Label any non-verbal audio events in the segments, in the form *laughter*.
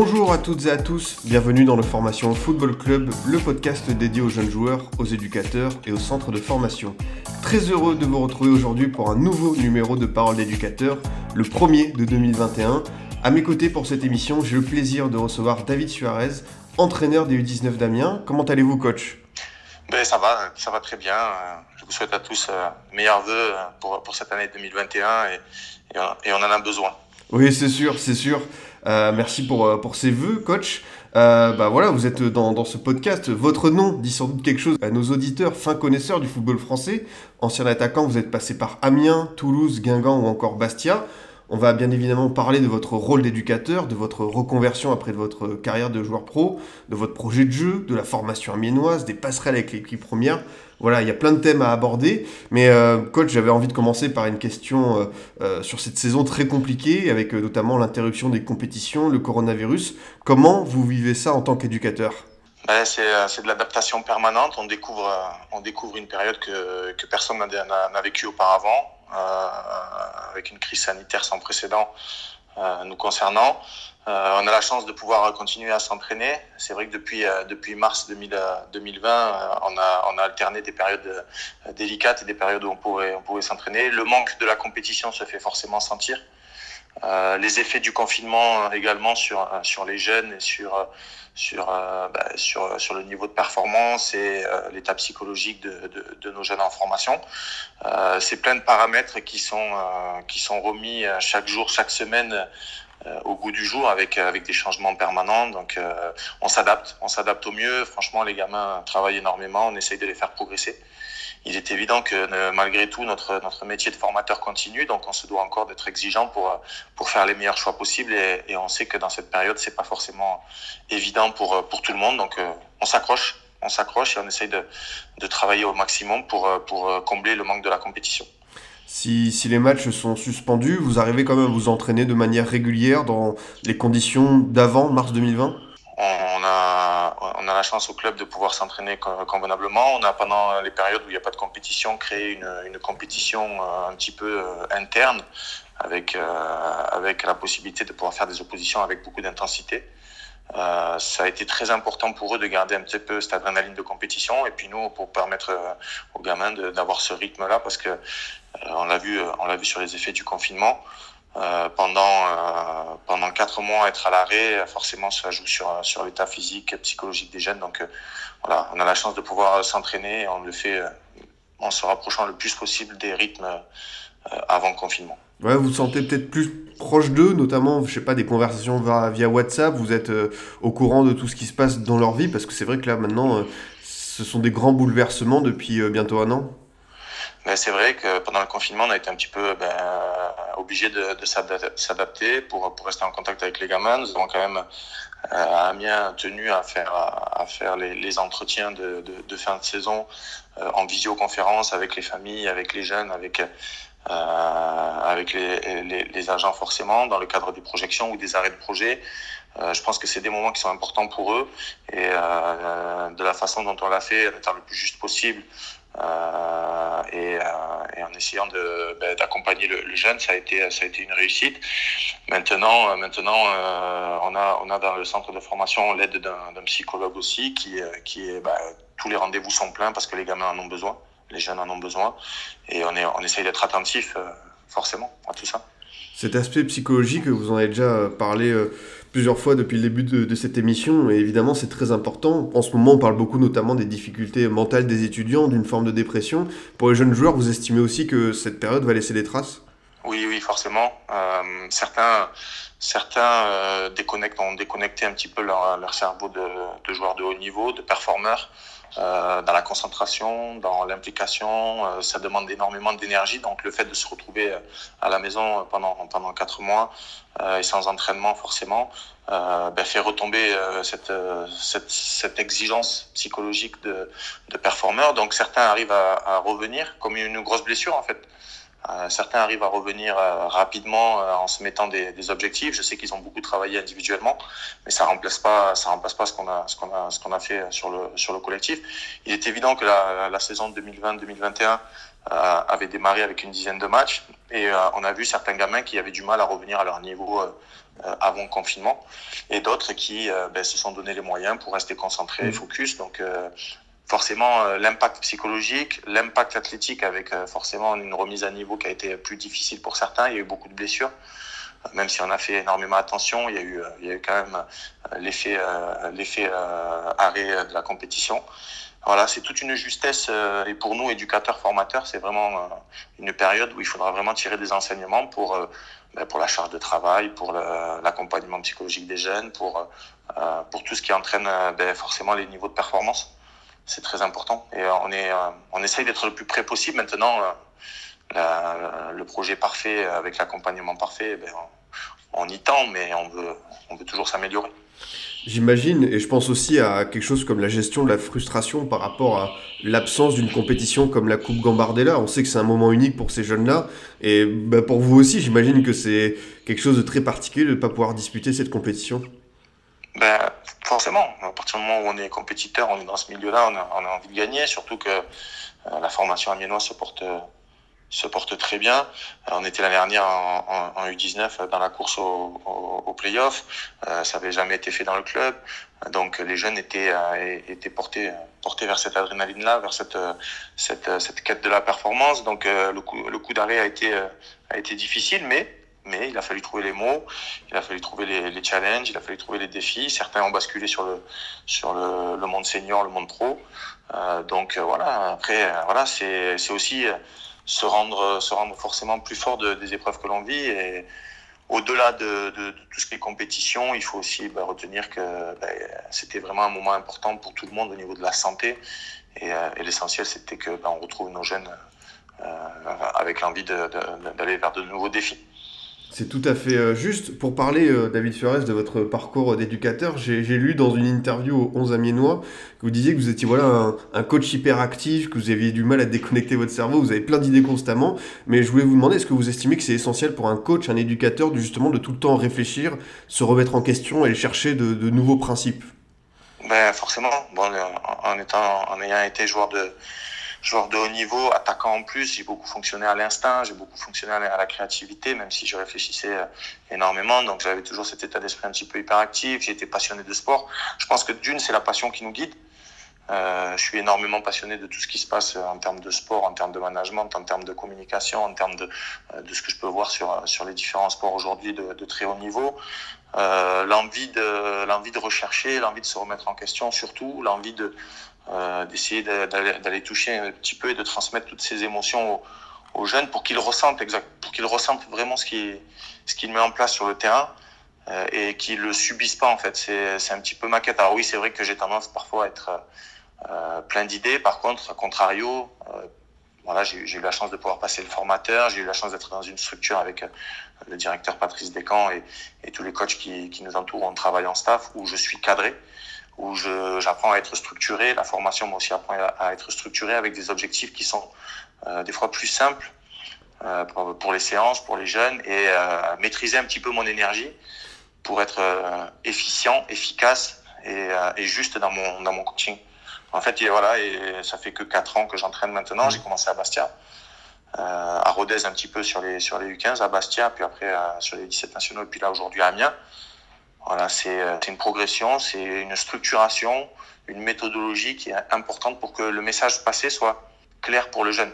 Bonjour à toutes et à tous, bienvenue dans le Formation Football Club, le podcast dédié aux jeunes joueurs, aux éducateurs et aux centres de formation. Très heureux de vous retrouver aujourd'hui pour un nouveau numéro de Parole d'éducateur, le premier de 2021. À mes côtés pour cette émission, j'ai le plaisir de recevoir David Suarez, entraîneur des U19 d'Amiens. Comment allez-vous coach? Ben, ça va, ça va très bien. Euh, Je vous souhaite à tous euh, meilleurs vœux euh, pour, pour cette année 2021 et, et, on, et on en a besoin. Oui, c'est sûr, c'est sûr. Euh, merci pour, euh, pour ces vœux, coach. Euh, bah voilà, vous êtes dans, ce podcast. Votre nom dit sans doute quelque chose à nos auditeurs, fins connaisseurs du football français. Ancien attaquant, vous êtes passé par Amiens, Toulouse, Guingamp ou encore Bastia. On va bien évidemment parler de votre rôle d'éducateur, de votre reconversion après votre carrière de joueur pro, de votre projet de jeu, de la formation amiénoise, des passerelles avec l'équipe première. Voilà, il y a plein de thèmes à aborder. Mais euh, coach, j'avais envie de commencer par une question euh, euh, sur cette saison très compliquée, avec notamment l'interruption des compétitions, le coronavirus. Comment vous vivez ça en tant qu'éducateur? Ben, c'est de l'adaptation permanente. On découvre, une période que, personne n'a vécue auparavant, avec une crise sanitaire sans précédent nous concernant. Euh, on a la chance de pouvoir continuer à s'entraîner. C'est vrai que depuis, euh, depuis mars 2000, euh, 2020, euh, on, a, on a alterné des périodes délicates et des périodes où on pourrait, on pouvait s'entraîner. Le manque de la compétition se fait forcément sentir. Les effets du confinement également sur, sur les jeunes et sur, sur, bah, sur, sur le niveau de performance et l'état psychologique de, de, de nos jeunes en formation. C'est plein de paramètres qui sont, qui sont remis chaque jour, chaque semaine au goût du jour avec, avec des changements permanents. Donc euh, on s'adapte, on s'adapte au mieux. Franchement, les gamins travaillent énormément, on essaye de les faire progresser. Il est évident que euh, malgré tout, notre, notre métier de formateur continue, donc on se doit encore d'être exigeant pour, euh, pour faire les meilleurs choix possibles. Et, et on sait que dans cette période, c'est pas forcément évident pour, euh, pour tout le monde. Donc euh, on s'accroche, on s'accroche et on essaye de, de travailler au maximum pour, euh, pour euh, combler le manque de la compétition. Si, si les matchs sont suspendus, vous arrivez quand même à vous entraîner de manière régulière dans les conditions d'avant mars 2020 On a, on a la chance au club de pouvoir s'entraîner co- convenablement. On a pendant les périodes où il n'y a pas de compétition créé une, une compétition euh, un petit peu euh, interne avec, euh, avec la possibilité de pouvoir faire des oppositions avec beaucoup d'intensité. Euh, ça a été très important pour eux de garder un petit peu cette adrénaline de compétition et puis nous pour permettre euh, aux gamins d'avoir ce rythme-là parce que euh, on l'a vu, euh, on l'a vu sur les effets du confinement. Euh, pendant pendant quatre mois être à l'arrêt, forcément ça joue sur sur l'état physique, et psychologique des jeunes. Donc voilà, on a la chance de pouvoir s'entraîner. On le fait en se rapprochant le plus possible des rythmes avant confinement. Ouais, vous vous sentez peut-être plus proche d'eux, notamment, je sais pas, des conversations via, WhatsApp, vous êtes euh, au courant de tout ce qui se passe dans leur vie, parce que c'est vrai que là, maintenant, euh, ce sont des grands bouleversements depuis euh, bientôt un an. Mais c'est vrai que pendant le confinement, on a été un petit peu ben, obligé de, de s'adap- s'adapter pour, pour rester en contact avec les gamins. Nous avons quand même à Amiens tenu à faire, à, faire les, entretiens de, de, de fin de saison en visioconférence avec les familles, avec les jeunes, avec, euh, avec les, les, les agents forcément, dans le cadre des projections ou des arrêts de projet. Euh, je pense que c'est des moments qui sont importants pour eux et euh, de la façon dont on l'a fait, en étant le plus juste possible, euh, et, euh, et en essayant de ben, d'accompagner le, le jeune, ça a été ça a été une réussite. Maintenant, euh, maintenant, on a on a dans le centre de formation l'aide d'un psychologue aussi qui qui est ben, tous les rendez-vous sont pleins parce que les gamins en ont besoin, les jeunes en ont besoin, et on est on essaye d'être attentif euh, forcément à tout ça. Cet aspect psychologique, vous en avez déjà euh, parlé euh, plusieurs fois depuis le début de, de cette émission, et évidemment c'est très important. En ce moment, on parle beaucoup notamment des difficultés mentales des étudiants, d'une forme de dépression. Pour les jeunes joueurs, vous estimez aussi que cette période va laisser des traces? Oui, oui, forcément. Euh, certains, certains euh, déconnectent, ont déconnecté un petit peu leur, leur cerveau de, de, joueurs de haut niveau, de performeurs, euh, dans la concentration, dans l'implication. Euh, ça demande énormément d'énergie. Donc, le fait de se retrouver à la maison pendant pendant quatre mois et sans entraînement forcément, ben, fait retomber cette, cette, cette exigence psychologique de, de performeur. Donc, certains arrivent à, à revenir comme une grosse blessure en fait. Euh, certains arrivent à revenir euh, rapidement euh, en se mettant des, des objectifs. Je sais qu'ils ont beaucoup travaillé individuellement, mais ça remplace pas, ça remplace pas ce qu'on a, ce qu'on a, ce qu'on a fait sur le sur le collectif. Il est évident que la, la saison 2020-2021 avait démarré avec une dizaine de matchs et on a vu certains gamins qui avaient du mal à revenir à leur niveau avant le confinement et d'autres qui ben, se sont donné les moyens pour rester concentrés, focus. Donc forcément euh, l'impact psychologique, l'impact athlétique avec euh, forcément une remise à niveau qui a été plus difficile pour certains. Il y a eu beaucoup de blessures, euh, même si on a fait énormément attention. Il y a eu, il y a eu quand même l'effet, l'effet arrêt de la compétition. Voilà, c'est toute une justesse et pour nous éducateurs formateurs, c'est vraiment une période où il faudra vraiment tirer des enseignements pour ben, pour la charge de travail, pour l'accompagnement psychologique des jeunes, pour pour tout ce qui entraîne ben, forcément les niveaux de performance c'est très important. Et euh, on, est, euh, on essaye d'être le plus près possible. Maintenant, euh, le projet parfait avec l'accompagnement parfait, eh ben, on, on, y tend, mais on veut, on veut toujours s'améliorer. J'imagine, et je pense aussi à quelque chose comme la gestion de la frustration par rapport à l'absence d'une compétition comme la Coupe Gambardella. On sait que c'est un moment unique pour ces jeunes-là, et bah, pour vous aussi, j'imagine que c'est quelque chose de très particulier de ne pas pouvoir disputer cette compétition. Ben, forcément, à partir du moment où on est compétiteur, on est dans ce milieu-là, on a, envie de gagner, surtout que euh, la formation amiénoise se porte, très bien. Euh, on était l'année dernière en, en, en, U19 dans la course au, au. Euh, ça n'avait jamais été fait dans le club. Donc les jeunes étaient, euh, portés, vers cette adrénaline-là, vers cette, quête de la performance. Donc le coup, d'arrêt a été difficile, mais mais il a fallu trouver les mots, il a fallu trouver les, challenges, il a fallu trouver les défis. Certains ont basculé sur le sur le, monde senior, le monde pro. Euh, donc euh, voilà. Après, euh, voilà, c'est aussi euh, se rendre se rendre forcément plus fort de, des épreuves que l'on vit et au-delà de, tout ce qui est compétition, il faut aussi bah, retenir que bah, c'était vraiment un moment important pour tout le monde au niveau de la santé. Et, et l'essentiel, c'était que bah, on retrouve nos jeunes euh, avec l'envie d'aller vers de nouveaux défis. C'est tout à fait euh, juste. Pour parler, euh, David Fiores, de votre parcours d'éducateur, j'ai lu dans une interview aux 11 Amiénois que vous disiez que vous étiez voilà, un, un, coach hyperactif, que vous aviez du mal à déconnecter votre cerveau, vous avez plein d'idées constamment. Mais je voulais vous demander, est-ce que vous estimez que c'est essentiel pour un coach, un éducateur, justement de tout le temps réfléchir, se remettre en question et chercher de, nouveaux principes? Ben, Forcément. En, étant, en ayant été joueur de joueur de haut niveau, attaquant en plus, j'ai beaucoup fonctionné à l'instinct, j'ai beaucoup fonctionné à la créativité, même si je réfléchissais euh, énormément. Donc j'avais toujours cet état d'esprit un petit peu hyperactif, été passionné de sport. Je pense que d'une, c'est la passion qui nous guide. Euh, je suis énormément passionné de tout ce qui se passe en termes de sport, en termes de management, en termes de communication, en termes de, euh, de ce que je peux voir sur, sur les différents sports aujourd'hui de, de, très haut niveau. Euh, l'envie de l'envie de rechercher, l'envie de se remettre en question, surtout l'envie de euh, d'essayer d'aller toucher un petit peu et de transmettre toutes ces émotions aux, jeunes pour qu'ils ressentent exact, pour qu'ils ressentent vraiment ce qui ce qu'il met en place sur le terrain euh, et qu'ils le subissent pas en fait. C'est un petit peu ma quête. Alors oui, c'est vrai que j'ai tendance parfois à être euh, plein d'idées. Par contre, à contrario, voilà, j'ai eu la chance de pouvoir passer le formateur, j'ai eu la chance d'être dans une structure avec le directeur Patrice Descamps et, et tous les coachs qui, qui nous entourent. On travaille en staff où je suis cadré où j'apprends à être structuré. La formation moi aussi apprend à, être structuré avec des objectifs qui sont euh, des fois plus simples euh, pour, les séances, pour les jeunes, et euh, maîtriser un petit peu mon énergie pour être euh, efficient, efficace et, euh, et, juste dans mon, dans mon coaching. En fait, et voilà, et ça fait que quatre ans que j'entraîne maintenant. J'ai commencé à Bastia. à Rodez un petit peu sur les sur les U15 à Bastia puis après sur les 17 nationaux et puis là aujourd'hui à Amiens voilà, euh, c'est une progression, c'est une structuration, une méthodologie qui est importante pour que le message passé soit clair pour le jeune.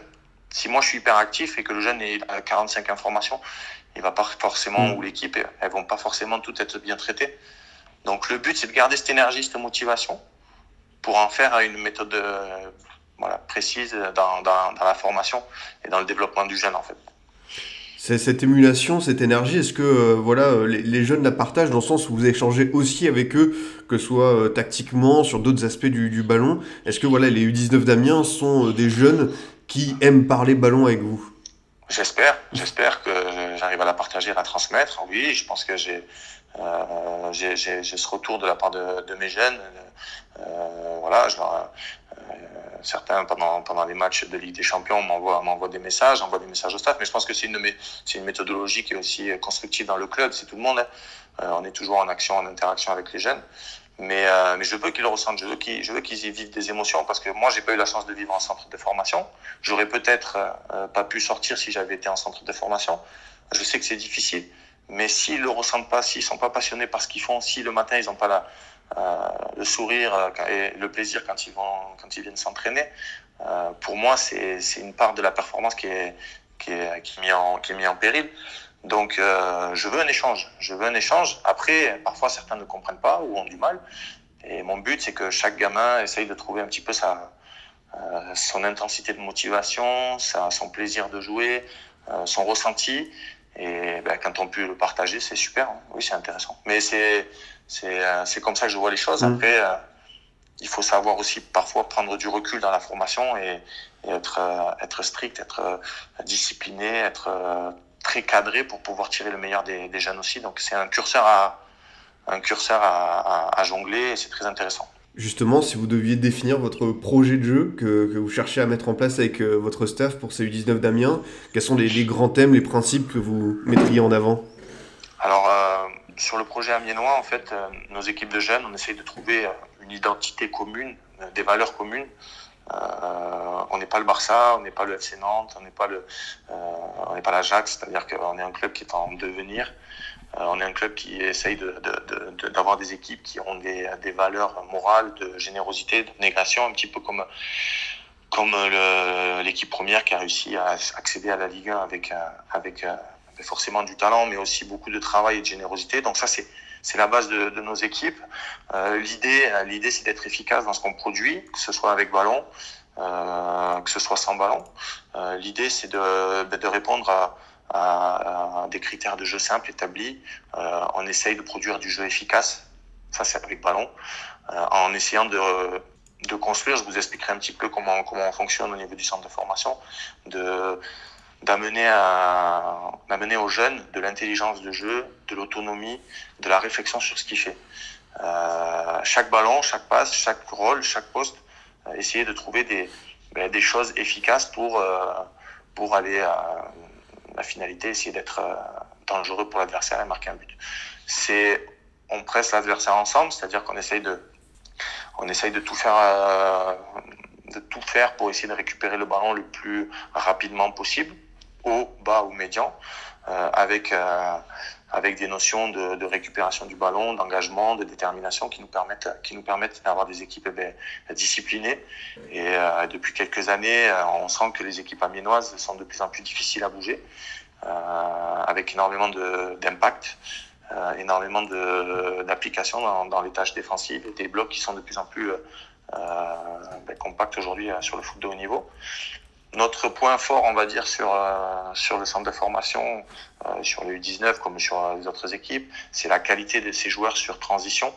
Si moi je suis hyper actif et que le jeune est à 45 informations, il va pas forcément, mmh. ou l'équipe, elles vont pas forcément toutes être bien traitées. Donc le but c'est de garder cette énergie, cette motivation pour en faire une méthode euh, voilà, précise dans, dans, dans la formation et dans le développement du jeune en fait. Cette émulation, cette énergie, est-ce que euh, voilà, les, jeunes la partagent dans le sens où vous échangez aussi avec eux, que ce soit tactiquement, sur d'autres aspects du, ballon? Est-ce que voilà, les U19 d'Amiens sont des jeunes qui aiment parler ballon avec vous? J'espère, j'espère que j'arrive à la partager, à la transmettre. Oui, je pense que j'ai euh, j'ai ce retour de la part de, de mes jeunes. Euh, voilà, je leur, euh, certains pendant pendant les matchs de Ligue des Champions m'envoient m'envoient des messages, envoient des messages au staff. Mais je pense que c'est une c'est une méthodologie qui est aussi constructive dans le club. C'est tout le monde. Hein. Euh, on est toujours en action, en interaction avec les jeunes. Mais, euh, mais je veux qu'ils le ressentent, je veux qu'ils, je veux qu'ils y vivent des émotions parce que moi, j'ai pas eu la chance de vivre en centre de formation. J'aurais peut-être euh, pas pu sortir si j'avais été en centre de formation. Je sais que c'est difficile, mais s'ils le ressentent pas, s'ils sont pas passionnés par ce qu'ils font, si le matin ils ont pas la, euh, le sourire euh, et le plaisir quand ils vont, quand ils viennent s'entraîner, euh, pour moi, c'est, c'est une part de la performance qui est, qui est, qui est mis en, qui est mis en péril. Donc, euh, je veux un échange. Je veux un échange. Après, parfois, certains ne comprennent pas ou ont du mal. Et mon but, c'est que chaque gamin essaye de trouver un petit peu sa, euh, son intensité de motivation, sa, son plaisir de jouer, euh, son ressenti. Et ben, quand on peut le partager, c'est super. Oui, c'est intéressant. Mais c'est c'est euh, c'est comme ça que je vois les choses. Mmh. Après, euh, il faut savoir aussi parfois prendre du recul dans la formation et, et être euh, être strict, être discipliné, être très cadré pour pouvoir tirer le meilleur des, des jeunes aussi. Donc c'est un curseur à un curseur à, à, à jongler et c'est très intéressant. Justement, si vous deviez définir votre projet de jeu que, que vous cherchez à mettre en place avec euh, votre staff pour ces U19 d'Amiens, quels sont les, les, grands thèmes, les principes que vous mettriez en avant? Alors, euh, sur le projet amiénois, en fait, euh, nos équipes de jeunes, on essaye de trouver une identité commune, des valeurs communes. on n'est pas le Barça, on n'est pas le FC Nantes, on n'est pas le, on n'est pas l'Ajax, c'est-à-dire qu'on est un club qui est en devenir. Euh, on est un club qui essaye d'avoir de, de, des équipes qui ont des, des, valeurs morales, de générosité, de négation, un petit peu comme, comme l'équipe première qui a réussi à accéder à la Ligue 1 avec, avec forcément du talent, mais aussi beaucoup de travail et de générosité. Donc ça, c'est c'est la base de, de, nos équipes. Euh, l'idée, l'idée, c'est d'être efficace dans ce qu'on produit, que ce soit avec ballon, euh, que ce soit sans ballon. Euh, l'idée, c'est de, de répondre à, à, à, des critères de jeu simples établis. Euh, on essaye de produire du jeu efficace, ça c'est avec ballon, euh, en essayant de, de construire, je vous expliquerai un petit peu comment, comment on fonctionne au niveau du centre de formation, de d'amener à d'amener aux jeunes de l'intelligence de jeu, de l'autonomie, de la réflexion sur ce qu'il fait. Euh, chaque ballon, chaque passe, chaque rôle, chaque poste, euh, essayer de trouver des ben, des choses efficaces pour euh, pour aller à la finalité, essayer d'être euh, dangereux pour l'adversaire et marquer un but. C'est on presse l'adversaire ensemble, c'est-à-dire qu'on essaye de on essaye de tout faire euh, de tout faire pour essayer de récupérer le ballon le plus rapidement possible haut, bas ou médian, euh, avec, euh, avec des notions de, de récupération du ballon, d'engagement, de détermination qui nous permettent, qui nous permettent d'avoir des équipes eh bien, disciplinées. Et euh, depuis quelques années, euh, on sent que les équipes amiénoises sont de plus en plus difficiles à bouger, euh, avec énormément d'impact. Euh, énormément d'applications dans, dans les tâches défensives des blocs qui sont de plus en plus ben, compacts aujourd'hui sur le foot de haut niveau notre point fort, on va dire, sur, euh, sur le centre de formation, euh, sur les U19 comme sur les autres équipes, c'est la qualité de ces joueurs sur transition,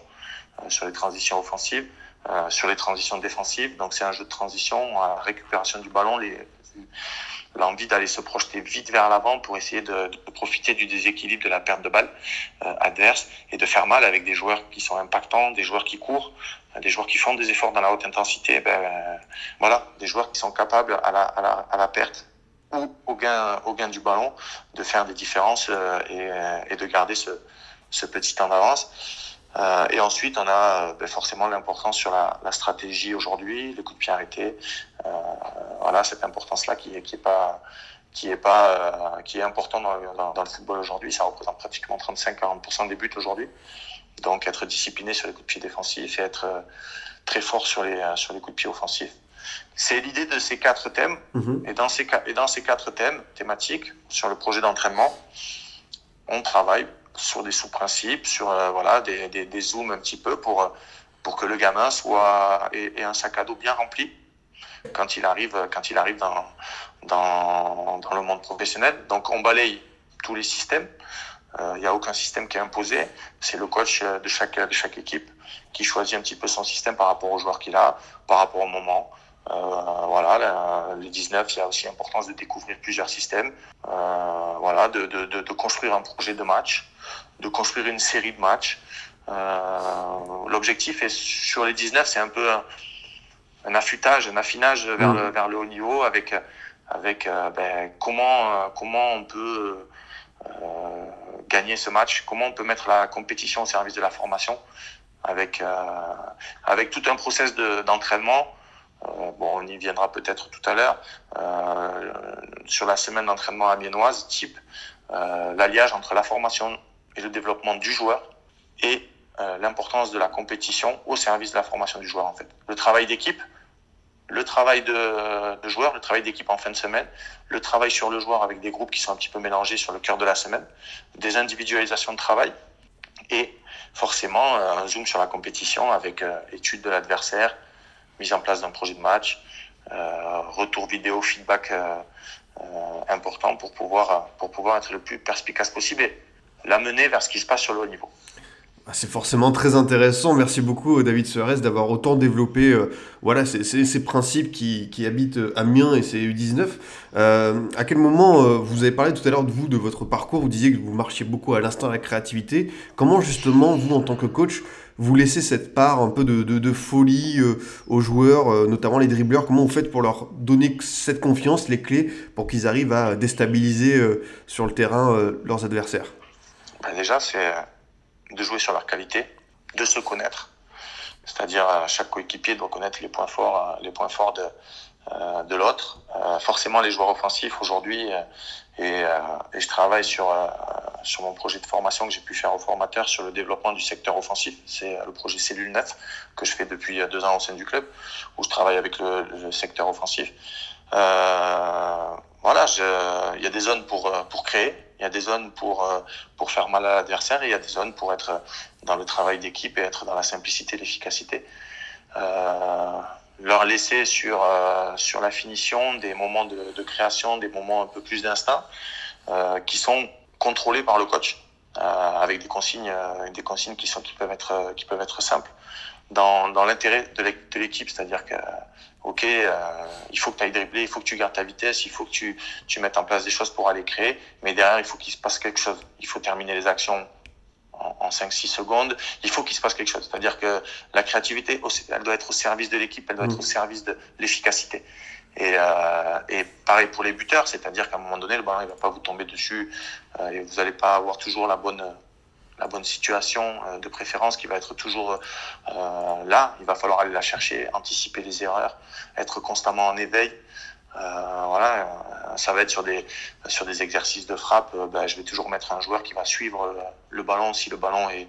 euh, sur les transitions offensives, euh, sur les transitions défensives. Donc c'est un jeu de transition, à récupération du ballon, l'envie d'aller se projeter vite vers l'avant pour essayer de, de, profiter du déséquilibre de la perte de balle euh, adverse et de faire mal avec des joueurs qui sont impactants, des joueurs qui courent, des joueurs qui font des efforts dans la haute intensité, ben, euh, voilà, des joueurs qui sont capables à la, à la, à la perte ou au gain, au gain du ballon de faire des différences euh, et, et, de garder ce, ce petit temps d'avance. Euh, et ensuite, on a ben, forcément l'importance sur la, la stratégie aujourd'hui, le coup de pied arrêté. Euh, voilà, cette importance-là qui est, qui est pas qui est pas euh, qui est important dans, dans, dans le football aujourd'hui. Ça représente pratiquement 35-40% des buts aujourd'hui. Donc être discipliné sur les coups de pied défensifs et être euh, très fort sur les, euh, sur les coups de pied offensifs. C'est l'idée de ces quatre thèmes. Mhm. Et, dans ces, et dans ces quatre thèmes thématiques, sur le projet d'entraînement, on travaille sur des sous-principes, sur euh, voilà, des, des, des, zooms un petit peu pour, pour que le gamin soit, ait, un sac à dos bien rempli quand il arrive, quand il arrive dans, dans, dans le monde professionnel. Donc on balaye tous les systèmes. Il n'y a aucun système qui est imposé. C'est le coach de chaque, de chaque équipe qui choisit un petit peu son système par rapport aux joueurs qu'il a, par rapport au moment. Euh, voilà, les 19, il y a aussi l'importance de découvrir plusieurs systèmes, euh, voilà, de, de, de, construire un projet de match, de construire une série de matchs. Euh, L'objectif est sur les 19, c'est un peu un, un, affûtage, un affinage vers, le, mmh. vers le haut niveau avec, avec euh, ben, comment, comment on peut euh, gagner ce match, comment on peut mettre la compétition au service de la formation avec, avec tout un process d'entraînement. Euh, bon, on y viendra peut-être tout à l'heure. Euh, sur la semaine d'entraînement amiénoise, type euh, l'alliage entre la formation et le développement du joueur et l'importance de la compétition au service de la formation du joueur en fait. Le travail d'équipe, le travail de, de joueur, le travail d'équipe en fin de semaine, le travail sur le joueur avec des groupes qui sont un petit peu mélangés sur le cœur de la semaine, des individualisations de travail et forcément un zoom sur la compétition avec étude de l'adversaire, mise en place d'un projet de match, euh, retour vidéo, feedback euh, euh, important pour pouvoir, pour pouvoir être le plus perspicace possible et l'amener vers ce qui se passe sur le haut niveau. Ah, c'est forcément très intéressant. Merci beaucoup, David Suarez, d'avoir autant développé voilà, ces, ces, principes qui, qui, habitent Amiens et ces U19. Euh, à quel moment, vous avez parlé tout à l'heure de vous, de votre parcours, vous disiez que vous marchiez beaucoup à l'instinct de la créativité. Comment, justement, vous, en tant que coach, vous laissez cette part un peu de, folie euh, aux joueurs, euh, notamment les dribbleurs Comment vous faites pour leur donner cette confiance, les clés, pour qu'ils arrivent à déstabiliser euh, sur le terrain leurs adversaires? Ben Déjà, c'est de jouer sur leur qualité, de se connaître. C'est-à-dire, chaque coéquipier doit connaître les points forts, de, l'autre. Forcément, les joueurs offensifs aujourd'hui, et, et, je travaille sur, sur mon projet de formation que j'ai pu faire au formateur sur le développement du secteur offensif. C'est le projet Cellule 9 que je fais depuis deux ans au sein du club, où je travaille avec le, le secteur offensif. voilà, il y a des zones pour, pour créer, il y a des zones pour, pour faire mal à l'adversaire il y a des zones pour être dans le travail d'équipe et être dans la simplicité l'efficacité. Euh, leur laisser sur, euh, sur la finition des moments de, de, création, des moments un peu plus d'instinct, euh, qui sont contrôlés par le coach, euh, avec des consignes, euh, des consignes qui, sont, qui, peuvent être, qui peuvent être simples, dans, dans l'intérêt de l'équipe, c'est-à-dire que, ok, euh, il faut que tu ailles dribbler, il faut que tu gardes ta vitesse, il faut que tu, tu mettes en place des choses pour aller créer, mais derrière, il faut qu'il se passe quelque chose. Il faut terminer les actions en, 5-6 secondes, il faut qu'il se passe quelque chose. C'est-à-dire que la créativité, elle doit être au service de l'équipe, elle doit être au mm. service de l'efficacité. Et, euh, et, pareil pour les buteurs, c'est-à-dire qu'à un moment donné, le ballon ne va pas vous tomber dessus euh, et vous n'allez pas avoir toujours la bonne, la bonne situation euh, de préférence qui va être toujours euh, là. Il va falloir aller la chercher, anticiper les erreurs, être constamment en éveil. Euh, voilà, euh, ça va être sur des sur des exercices de frappe. Euh, ben, je vais toujours mettre un joueur qui va suivre le ballon si le ballon est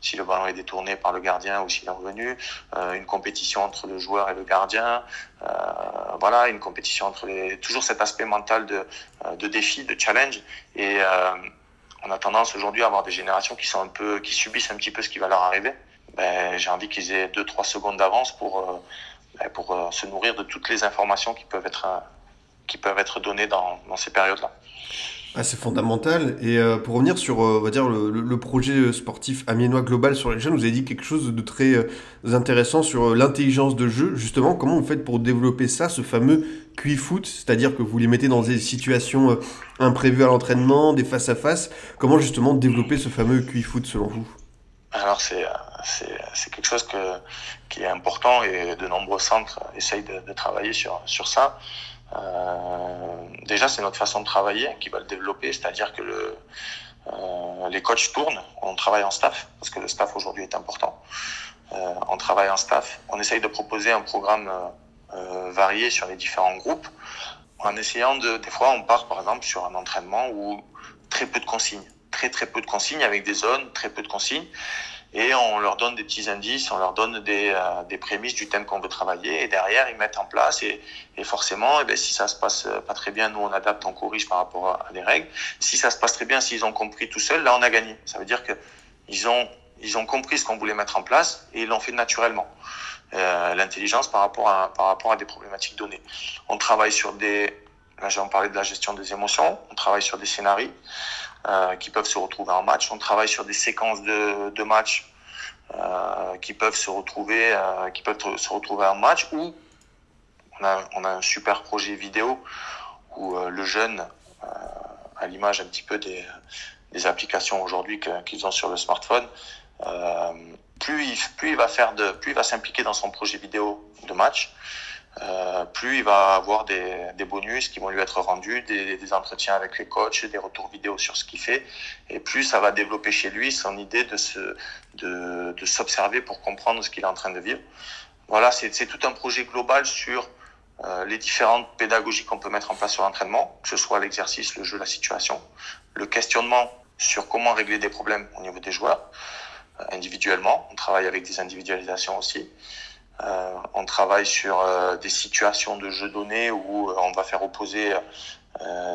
si le ballon est détourné par le gardien ou s'il est revenu. Euh, une compétition entre le joueur et le gardien. Euh, voilà, une compétition entre les toujours cet aspect mental de de défi, de challenge. Et on a tendance aujourd'hui à avoir des générations qui sont un peu qui subissent un petit peu ce qui va leur arriver. Ben, j'ai envie qu'ils aient 2-3 secondes d'avance pour pour euh, se nourrir de toutes les informations qui peuvent être, euh, qui peuvent être données dans, dans ces périodes-là. Ah, c'est fondamental. Et euh, pour revenir sur on va dire, le, le, projet sportif amiénois global sur les jeunes, vous avez dit quelque chose de très euh, intéressant sur l'intelligence de jeu. Justement, comment vous faites pour développer ça, ce fameux QI foot? C'est-à-dire que vous les mettez dans des situations imprévues à l'entraînement, des face-à-face. Comment justement développer ce fameux QI foot selon vous? Alors, c'est c'est quelque chose qui est important et de nombreux centres essayent de, travailler sur, ça. Euh, déjà, c'est notre façon de travailler qui va le développer, c'est-à-dire que euh, les coachs tournent, on travaille en staff, parce que le staff aujourd'hui est important. Euh, on travaille en staff, on essaye de proposer un programme varié sur les différents groupes, en essayant de, des fois, on part par exemple sur un entraînement où très peu de consignes, très très peu de consignes avec des zones, très peu de consignes et on leur donne des petits indices, on leur donne des, euh, des prémices du thème qu'on veut travailler, et derrière ils mettent en place, et, et forcément, et eh bien, si ça se passe pas très bien, nous on adapte, on corrige par rapport à, des règles. Si ça se passe très bien, s'ils ont compris tout seuls, là on a gagné. Ça veut dire que ils ont ils ont compris ce qu'on voulait mettre en place et ils l'ont fait naturellement. Euh, L'intelligence par rapport à par rapport à des problématiques données. On travaille sur des Là, j'ai en parlé de la gestion des émotions. On travaille sur des scénarios. Qui peuvent se retrouver en match. On travaille sur des séquences de, de matchs qui peuvent se retrouver, qui peuvent se retrouver en match ou on a, on a un super projet vidéo où le jeune, à l'image un petit peu des, des applications aujourd'hui qu'ils ont sur le smartphone, euh, plus il, plus il va faire de, plus il va s'impliquer dans son projet vidéo de match, euh, plus il va avoir des, des, bonus qui vont lui être rendus, des, des, entretiens avec les coachs, des retours vidéo sur ce qu'il fait, et plus ça va développer chez lui son idée de se, de, de s'observer pour comprendre ce qu'il est en train de vivre. Voilà, c'est tout un projet global sur euh, les différentes pédagogies qu'on peut mettre en place sur l'entraînement, que ce soit l'exercice, le jeu, la situation, le questionnement sur comment régler des problèmes au niveau des joueurs euh, individuellement. On travaille avec des individualisations aussi. Euh, on travaille sur euh, des situations de jeu données où on va faire opposer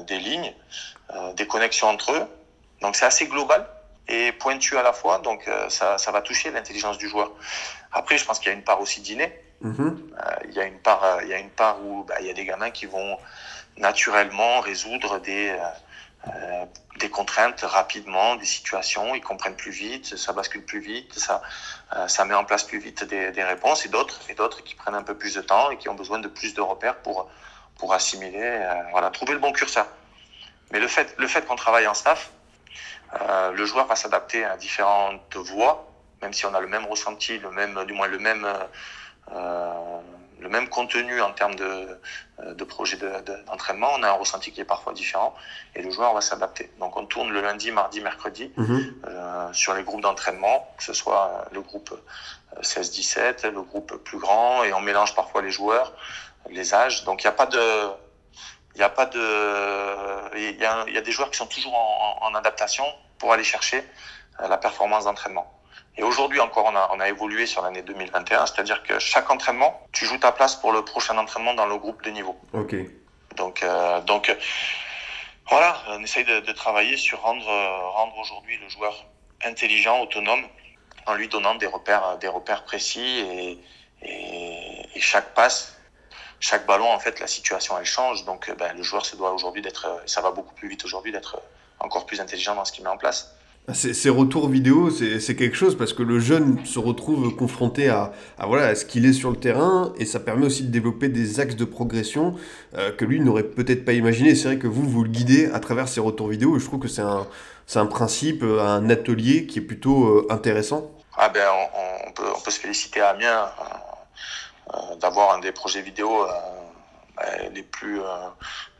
des lignes, des connexions entre eux. Donc c'est assez global et pointu à la fois. Donc ça, ça va toucher l'intelligence du joueur. Après, je pense qu'il y a une part aussi dîner. Mm-hmm. il y a une part, il y a une part où bah, il y a des gamins qui vont naturellement résoudre des euh, des contraintes rapidement, des situations, ils comprennent plus vite, ça bascule plus vite, ça, euh, ça met en place plus vite des, des réponses, et d'autres, et d'autres qui prennent un peu plus de temps et qui ont besoin de plus de repères pour, pour assimiler, euh, voilà, trouver le bon curseur. Mais le fait, le fait qu'on travaille en staff, le joueur va s'adapter à différentes voies, même si on a le même ressenti, le même, du moins le même, le même contenu en termes de, euh, de projet d'entraînement, on a un ressenti qui est parfois différent et le joueur va s'adapter. Donc on tourne le lundi, mardi, mercredi mhm. euh, sur les groupes d'entraînement, que ce soit le groupe 16-17, le groupe plus grand, et on mélange parfois les joueurs, les âges. Donc il n'y a pas de... Il y a pas de, il y a, il y a des joueurs qui sont toujours en, en adaptation pour aller chercher euh, la performance d'entraînement. Et aujourd'hui encore, on a, on a évolué sur l'année 2021, c'est-à-dire que chaque entraînement, tu joues ta place pour le prochain entraînement dans le groupe de niveau. Ok. Donc, euh, donc voilà, on essaye de, de travailler sur rendre, rendre aujourd'hui le joueur intelligent, autonome, en lui donnant des repères, des repères précis et, et, et chaque passe, chaque ballon, en fait, la situation elle change. Donc, ben, le joueur se doit aujourd'hui d'être, ça va beaucoup plus vite aujourd'hui, d'être encore plus intelligent dans ce qu'il met en place. Ces, retours vidéo, c'est quelque chose parce que le jeune se retrouve confronté à, voilà, ce qu'il est sur le terrain et ça permet aussi de développer des axes de progression euh, que lui n'aurait peut-être pas imaginé. C'est vrai que vous, vous le guidez à travers ces retours vidéo et je trouve que c'est un, principe, un atelier qui est plutôt euh, intéressant. Ah ben, on, peut, se féliciter à Amiens euh, d'avoir un des projets vidéo ben, les plus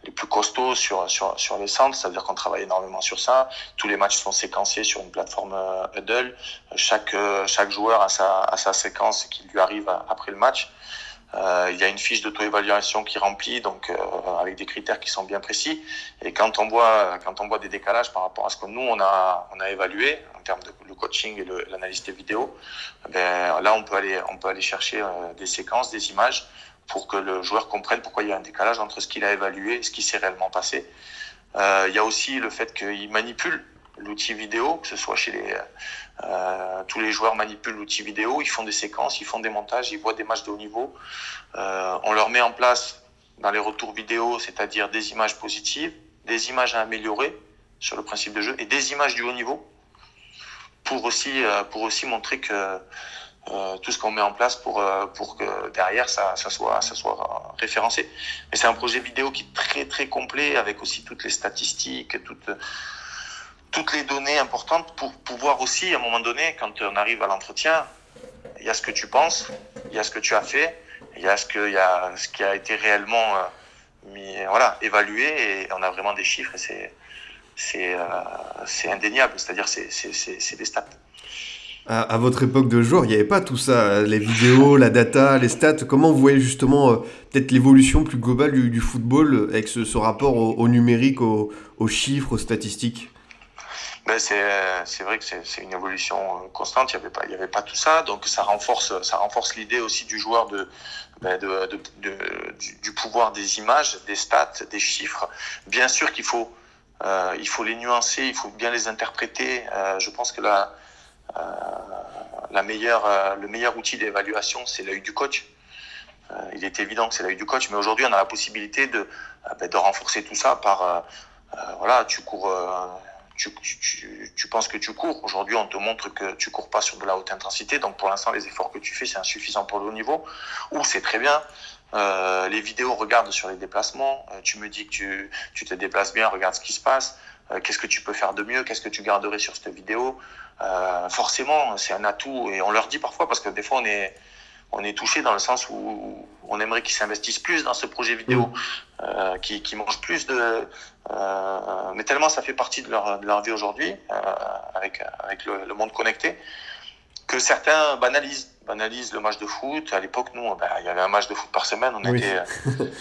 les plus costauds sur, sur, sur les centres, c'est-à-dire qu'on travaille énormément sur ça. Tous les matchs sont séquencés sur une plateforme euh, Huddle. Chaque, euh, chaque joueur a sa, a sa séquence qui lui arrive après le match. Euh, il y a une fiche d'auto-évaluation qui remplit, donc euh, avec des critères qui sont bien précis. Et quand on voit, quand on voit des décalages par rapport à ce que nous on a, on a évalué en termes de le coaching et l'analyse des vidéos, ben là on peut aller, on peut aller chercher des séquences, des images pour que le joueur comprenne pourquoi il y a un décalage entre ce qu'il a évalué et ce qui s'est réellement passé. Euh, il y a aussi le fait qu'il manipule l'outil vidéo, que ce soit chez les euh, tous les joueurs manipulent l'outil vidéo, ils font des séquences, ils font des montages, ils voient des matchs de haut niveau. Euh, on leur met en place dans les retours vidéo, c'est-à-dire des images positives, des images à améliorer sur le principe de jeu et des images du haut niveau pour aussi euh, pour aussi montrer que euh, tout ce qu'on met en place pour euh, pour que derrière ça, ça soit ça soit référencé. Mais c'est un projet vidéo qui est très très complet avec aussi toutes les statistiques, toutes toutes les données importantes pour pouvoir aussi à un moment donné quand on arrive à l'entretien, il y a ce que tu penses, il y a ce que tu as fait, il y a ce que il y a ce qui a été réellement euh, mis voilà évalué et on a vraiment des chiffres et c'est c'est euh, c'est indéniable, c'est-à-dire c'est c'est c'est des stats à, votre époque de joueur, il n'y avait pas tout ça, les vidéos, la data, les stats. Comment vous voyez justement euh, peut-être l'évolution plus globale du, football avec ce, rapport au, numérique, aux, chiffres, aux statistiques? Ben c'est vrai que c'est une évolution euh, constante. Il n'y avait pas il y avait pas tout ça, donc ça renforce ça renforce l'idée aussi du joueur de, ben du, pouvoir des images, des stats, des chiffres. Bien sûr qu'il faut euh, il faut les nuancer, il faut bien les interpréter. Euh, je pense que la euh, la meilleure, euh, le meilleur outil d'évaluation, c'est l'œil du coach. Euh, il est évident que c'est l'œil du coach, mais aujourd'hui, on a la possibilité de, ben, renforcer tout ça par, voilà, tu cours, tu, tu, penses que tu cours. Aujourd'hui, on te montre que tu cours pas sur de la haute intensité. Donc, pour l'instant, les efforts que tu fais, c'est insuffisant pour le haut niveau. Ou c'est très bien. Euh, les vidéos, regarde sur les déplacements. Euh, tu me dis que tu, tu, te déplaces bien, regarde ce qui se passe. Euh, qu'est-ce que tu peux faire de mieux Qu'est-ce que tu garderais sur cette vidéo euh, Forcément, c'est un atout. Et on leur dit parfois, parce que des fois, on est, on est touché dans le sens où on aimerait qu'ils s'investissent plus dans ce projet vidéo, mmh. euh, qui, qui mangent plus de. Euh, mais tellement ça fait partie de leur, de leur vie aujourd'hui, avec, avec le, le, monde connecté, que certains banalisent, banalisent le match de foot. À l'époque, nous, ben, il y avait un match de foot par semaine, on Oui. était. *laughs*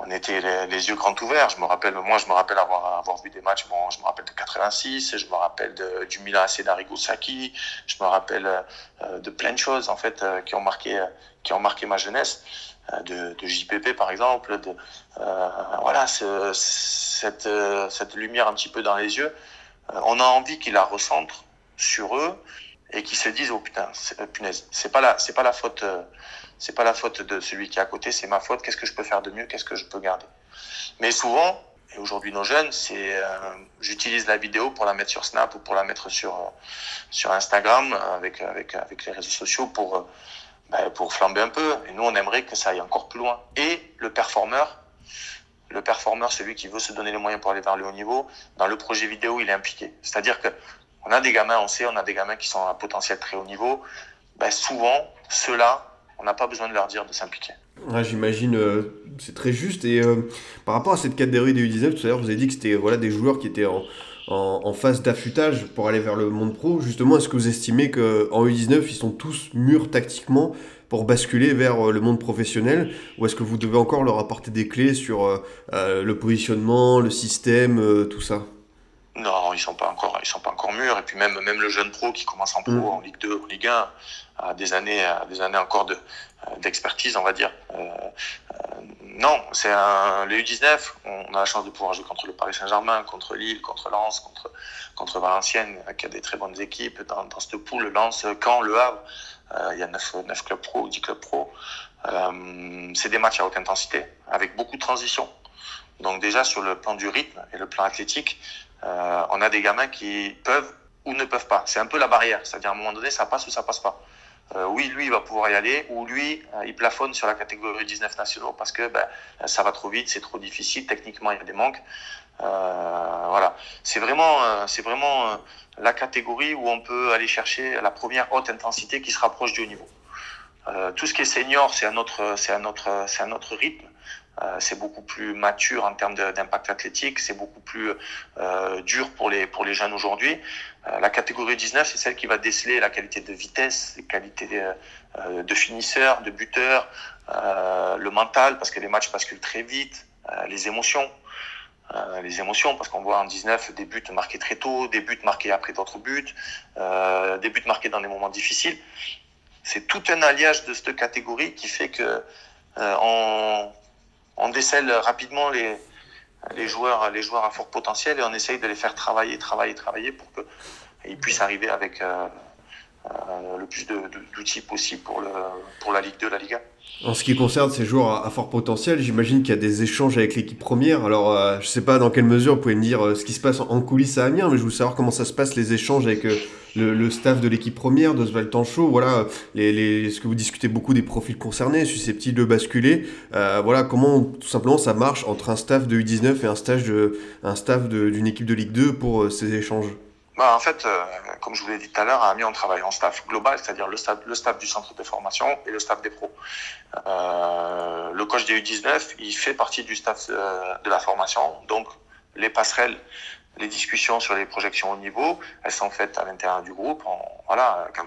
on était les, les, yeux grands ouverts. Je me rappelle, moi, je me rappelle avoir, avoir vu des matchs. Bon, je me rappelle de 86, je me rappelle de, du Milan AC Sacchi, je me rappelle euh, de plein de choses en fait euh, qui ont marqué, qui ont marqué ma jeunesse. Euh, de, de, JPP par exemple, de, euh, voilà, ce, cette, cette lumière un petit peu dans les yeux. Euh, on a envie qu'ils la recentrent sur eux et qu'ils se disent oh putain, punaise, c'est pas la, c'est pas la faute c'est pas la faute de celui qui est à côté, c'est ma faute. Qu'est-ce que je peux faire de mieux? Qu'est-ce que je peux garder? Mais souvent, et aujourd'hui nos jeunes, c'est euh, j'utilise la vidéo pour la mettre sur Snap ou pour la mettre sur euh, sur Instagram avec avec avec les réseaux sociaux pour euh, bah, pour flamber un peu. Et nous, on aimerait que ça aille encore plus loin. Et le performeur, le performeur, celui qui veut se donner les moyens pour aller vers le haut niveau, dans le projet vidéo, il est impliqué. C'est-à-dire que on a des gamins, on sait, on a des gamins qui sont à potentiel très haut niveau. Ben, souvent, ceux-là, on n'a pas besoin de leur dire de s'impliquer. J'imagine, euh, c'est très juste. Et euh, par rapport à cette catégorie des U19, tout à l'heure, vous avez dit que c'était voilà, des joueurs qui étaient en, en, phase d'affûtage pour aller vers le monde pro. Justement, est-ce que vous estimez qu'en U19, ils sont tous mûrs tactiquement pour basculer vers le monde professionnel? Ou est-ce que vous devez encore leur apporter des clés sur euh, le positionnement, le système, euh, tout ça? Non, ils sont pas encore, ils sont pas encore mûrs. Et puis même, même le jeune pro qui commence en pro, mmh. en Ligue 2, en Ligue 1, a des années, a des années encore de, d'expertise, on va dire. Euh, euh, non, c'est un, le U19. On a la chance de pouvoir jouer contre le Paris Saint-Germain, contre Lille, contre Lens, contre, contre Valenciennes, qui a des très bonnes équipes dans, dans cette poule. Lens, Caen, Le Havre. Euh, il y a 9, 9 clubs pro, 10 clubs pro. Euh, c'est des matchs à haute intensité, avec beaucoup de transitions. Donc déjà sur le plan du rythme et le plan athlétique, euh, on a des gamins qui peuvent ou ne peuvent pas. C'est un peu la barrière, c'est-à-dire à un moment donné, ça passe ou ça passe pas. Euh, oui, lui, il va pouvoir y aller, ou lui, euh, il plafonne sur la catégorie 19 nationaux parce que ben, ça va trop vite, c'est trop difficile, techniquement, il y a des manques. Voilà, c'est vraiment, c'est vraiment la catégorie où on peut aller chercher la première haute intensité qui se rapproche du haut niveau. tout ce qui est senior, c'est un autre, c'est un autre, c'est un autre rythme. Euh, c'est beaucoup plus mature en termes d'impact athlétique, c'est beaucoup plus euh, dur pour les, pour les jeunes aujourd'hui. Euh, la catégorie 19, c'est celle qui va déceler la qualité de vitesse, les qualités de, de finisseur, de buteur, le mental, parce que les matchs basculent très vite, les émotions. les émotions, parce qu'on voit en 19 des buts marqués très tôt, des buts marqués après d'autres buts, des buts marqués dans des moments difficiles. C'est tout un alliage de cette catégorie qui fait que on, on décèle rapidement les, les, joueurs, les joueurs à fort potentiel et on essaye de les faire travailler, travailler, travailler pour qu'ils puissent arriver avec euh, euh, le plus d'outils possible pour, le, pour la Ligue 2, la Ligue 1. En ce qui concerne ces joueurs à, fort potentiel, j'imagine qu'il y a des échanges avec l'équipe première. Alors, euh, je sais pas dans quelle mesure vous pouvez me dire ce qui se passe en coulisses à Amiens, mais je veux savoir comment ça se passe les échanges avec le, le, staff de l'équipe première, d'Oswald Tanchot. Voilà, les, les, ce que vous discutez beaucoup des profils concernés, susceptibles de basculer. Euh, voilà, comment tout simplement ça marche entre un staff de U19 et un, stage de, un staff d'une équipe de Ligue 2 pour ces échanges? Bah, en fait, euh, comme je vous l'ai dit tout à l'heure, à Amiens, on travaille en staff global, c'est-à-dire le staff, le staff du centre de formation et le staff des pros. Euh, le coach des U19, il fait partie du staff euh, de la formation, donc les passerelles, les discussions sur les projections au niveau, elles sont faites à l'intérieur du groupe. On, voilà, quand,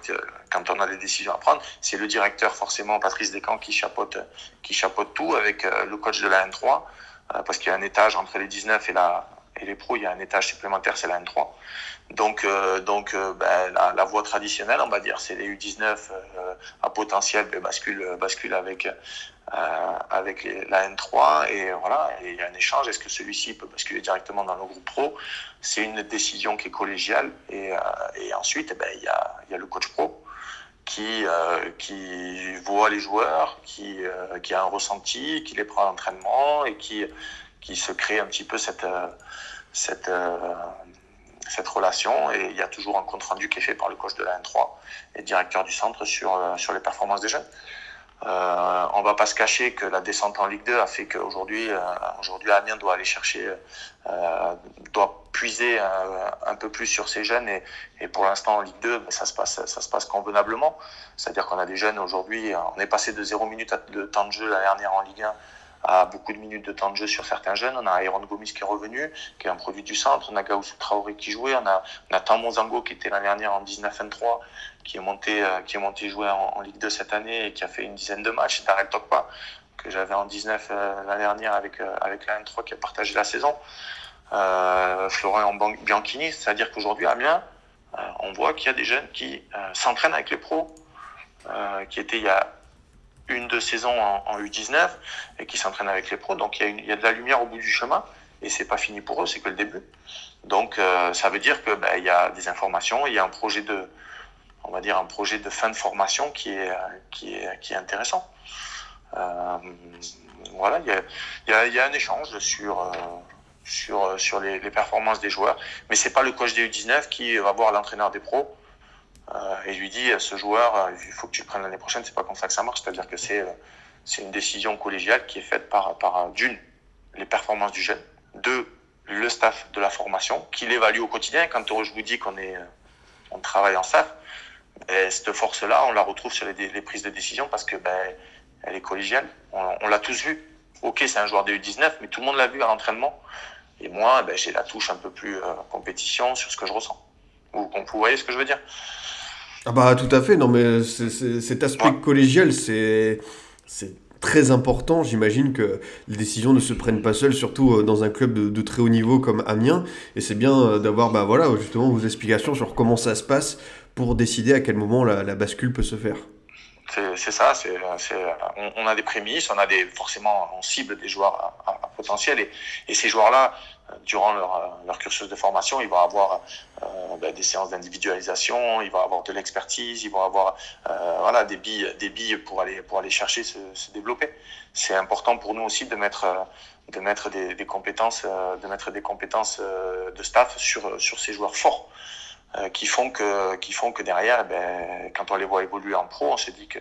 quand on a des décisions à prendre, c'est le directeur forcément, Patrice Descamps, qui chapeaute, qui chapeaute tout avec le coach de la N3, parce qu'il y a un étage entre les 19 et la et les pros, il y a un étage supplémentaire, c'est la N3. Donc, euh, donc euh, ben, la, voie traditionnelle, on va dire, c'est les U19 euh, à potentiel ben, bascule, bascule avec, avec la N3 et voilà, il y a un échange. Est-ce que celui-ci peut basculer directement dans le groupe pro? C'est une décision qui est collégiale et, ensuite, ben, il, y a, il y a le coach pro qui, qui voit les joueurs, qui, qui a un ressenti, qui les prend à l'entraînement et qui qui se crée un petit peu cette, cette, cette relation et il y a toujours un compte rendu qui est fait par le coach de la N3 et directeur du centre sur, sur les performances des jeunes. Euh, on va pas se cacher que la descente en Ligue 2 a fait qu'aujourd'hui, euh, aujourd'hui Amiens doit aller chercher, euh, doit puiser un, peu plus sur ses jeunes et, et pour l'instant en Ligue 2, ben, ça se passe, ça se passe convenablement. C'est-à-dire qu'on a des jeunes aujourd'hui, on est passé de 0 minutes de temps de jeu la dernière en Ligue 1 à beaucoup de minutes de temps de jeu sur certains jeunes. On a Aaron Gomis qui est revenu, qui est un produit du centre. On a Gaussou Traoré qui jouait. On a, on a Zango qui était l'année dernière en 19-23, qui est monté, euh, qui est monté jouer en, Ligue 2 cette année et qui a fait une dizaine de matchs. Darrell Tokpa, que j'avais en 19 euh, l'année dernière avec, euh, avec la N3 qui a partagé la saison. Euh, Florent Bianchini, c'est-à-dire qu'aujourd'hui à Amiens, on voit qu'il y a des jeunes qui s'entraînent avec les pros, qui étaient il y a une deux saisons en, U19 et qui s'entraînent avec les pros. Donc il y, y, a de la lumière au bout du chemin et c'est pas fini pour eux, c'est que le début. Donc euh, ça veut dire que ben, il y a des informations, il y a un projet de, on va dire un projet de fin de formation qui est qui est qui est intéressant. Euh, voilà, il y a, y, a, y a un échange sur euh, sur sur les, les, performances des joueurs, mais c'est pas le coach des U19 qui va voir l'entraîneur des pros euh, et lui dit ce joueur, euh, il faut que tu le prennes l'année prochaine. C'est pas comme ça que ça marche. C'est-à-dire que c'est euh, c'est une décision collégiale qui est faite par par d'une les performances du jeune, deux le staff de la formation qui l'évalue au quotidien. Quand je vous dis qu'on est on travaille en staff, ben, cette force-là, on la retrouve sur les, les, prises de décision parce que ben, elle est collégiale. On, on l'a tous vu. Ok, c'est un joueur de U19, mais tout le monde l'a vu à l'entraînement. Et moi, ben, j'ai la touche un peu plus compétition sur ce que je ressens. Vous, vous voyez ce que je veux dire? Ah bah tout à fait, non mais cet aspect collégial, c'est très important. J'imagine que les décisions ne se prennent pas seules, surtout euh, dans un club de, très haut niveau comme Amiens. Et c'est bien euh, d'avoir bah, voilà, justement vos explications sur comment ça se passe pour décider à quel moment la, bascule peut se faire. C'est ça, c'est on, on, a des prémices, on a des forcément on cible des joueurs à, à potentiel et, et ces joueurs-là, durant leur, leur, cursus de formation, ils vont avoir euh, ben, des séances d'individualisation, ils vont avoir de l'expertise, ils vont avoir euh, voilà, des, billes, des billes pour aller, pour aller chercher se, développer. C'est important pour nous aussi de mettre, de mettre des, compétences, euh, de mettre des compétences euh, de staff sur, sur ces joueurs forts. Euh, qui font que qui font que derrière ben, quand on les voit évoluer en pro on se dit que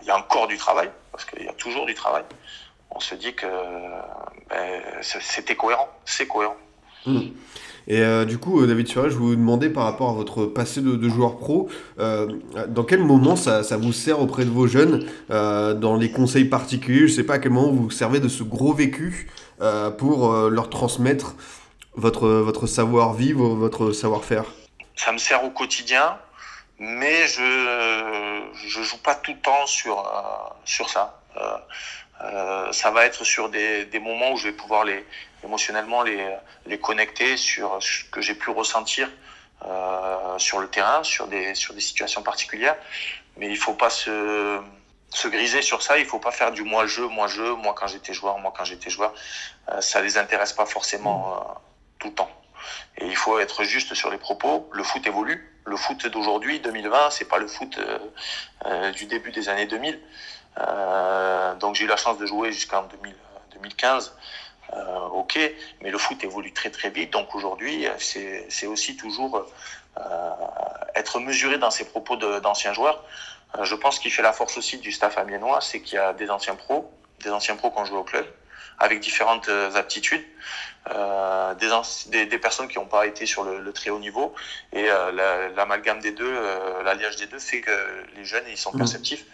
il y a encore du travail parce qu'il y a toujours du travail on se dit que ben, c'était cohérent, c'est cohérent. Hmm. Et euh, du coup, euh, David Suarez, je vous demandais par rapport à votre passé de, joueur pro, euh, dans quel moment ça, ça, vous sert auprès de vos jeunes, dans les conseils particuliers Je ne sais pas à quel moment vous vous servez de ce gros vécu pour leur transmettre votre, votre savoir-vivre, votre savoir-faire? Ça me sert au quotidien, mais je ne joue pas tout le temps sur, sur ça. Euh, ça va être sur des, des, moments où je vais pouvoir les émotionnellement les, les connecter sur ce que j'ai pu ressentir euh, sur le terrain, sur des, sur des situations particulières. Mais il faut pas se, se griser sur ça. Il faut pas faire du moi-je, moi-je, moi quand j'étais joueur, moi quand j'étais joueur. Euh, ça les intéresse pas forcément euh, tout le temps. Et il faut être juste sur les propos. Le foot évolue. Le foot d'aujourd'hui, 2020, c'est pas le foot euh, du début des années 2000. Euh, donc j'ai eu la chance de jouer jusqu'en 2015. Euh, ok, mais le foot évolue très très vite. Donc aujourd'hui, c'est aussi toujours euh, être mesuré dans ses propos d'anciens joueurs. Euh, je pense qu'il fait la force aussi du staff amiénois, c'est qu'il y a des anciens pros, des anciens pros qui ont joué au club, avec différentes euh, aptitudes, euh, des, des, des, personnes qui n'ont pas été sur le, le, très haut niveau. Et euh, l'amalgame des deux, euh, l'alliage des deux fait que les jeunes, ils sont mmh. perceptifs.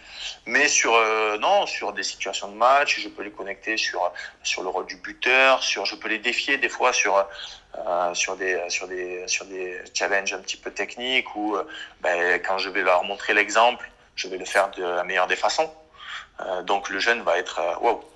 Mais sur, euh, non, sur des situations de match, je peux les connecter sur, sur le rôle du buteur, sur, je peux les défier des fois sur, euh, sur, des, sur, des, sur des challenges un petit peu techniques ou ben, quand je vais leur montrer l'exemple, je vais le faire de la meilleure des façons. donc le jeune va être, wow, euh,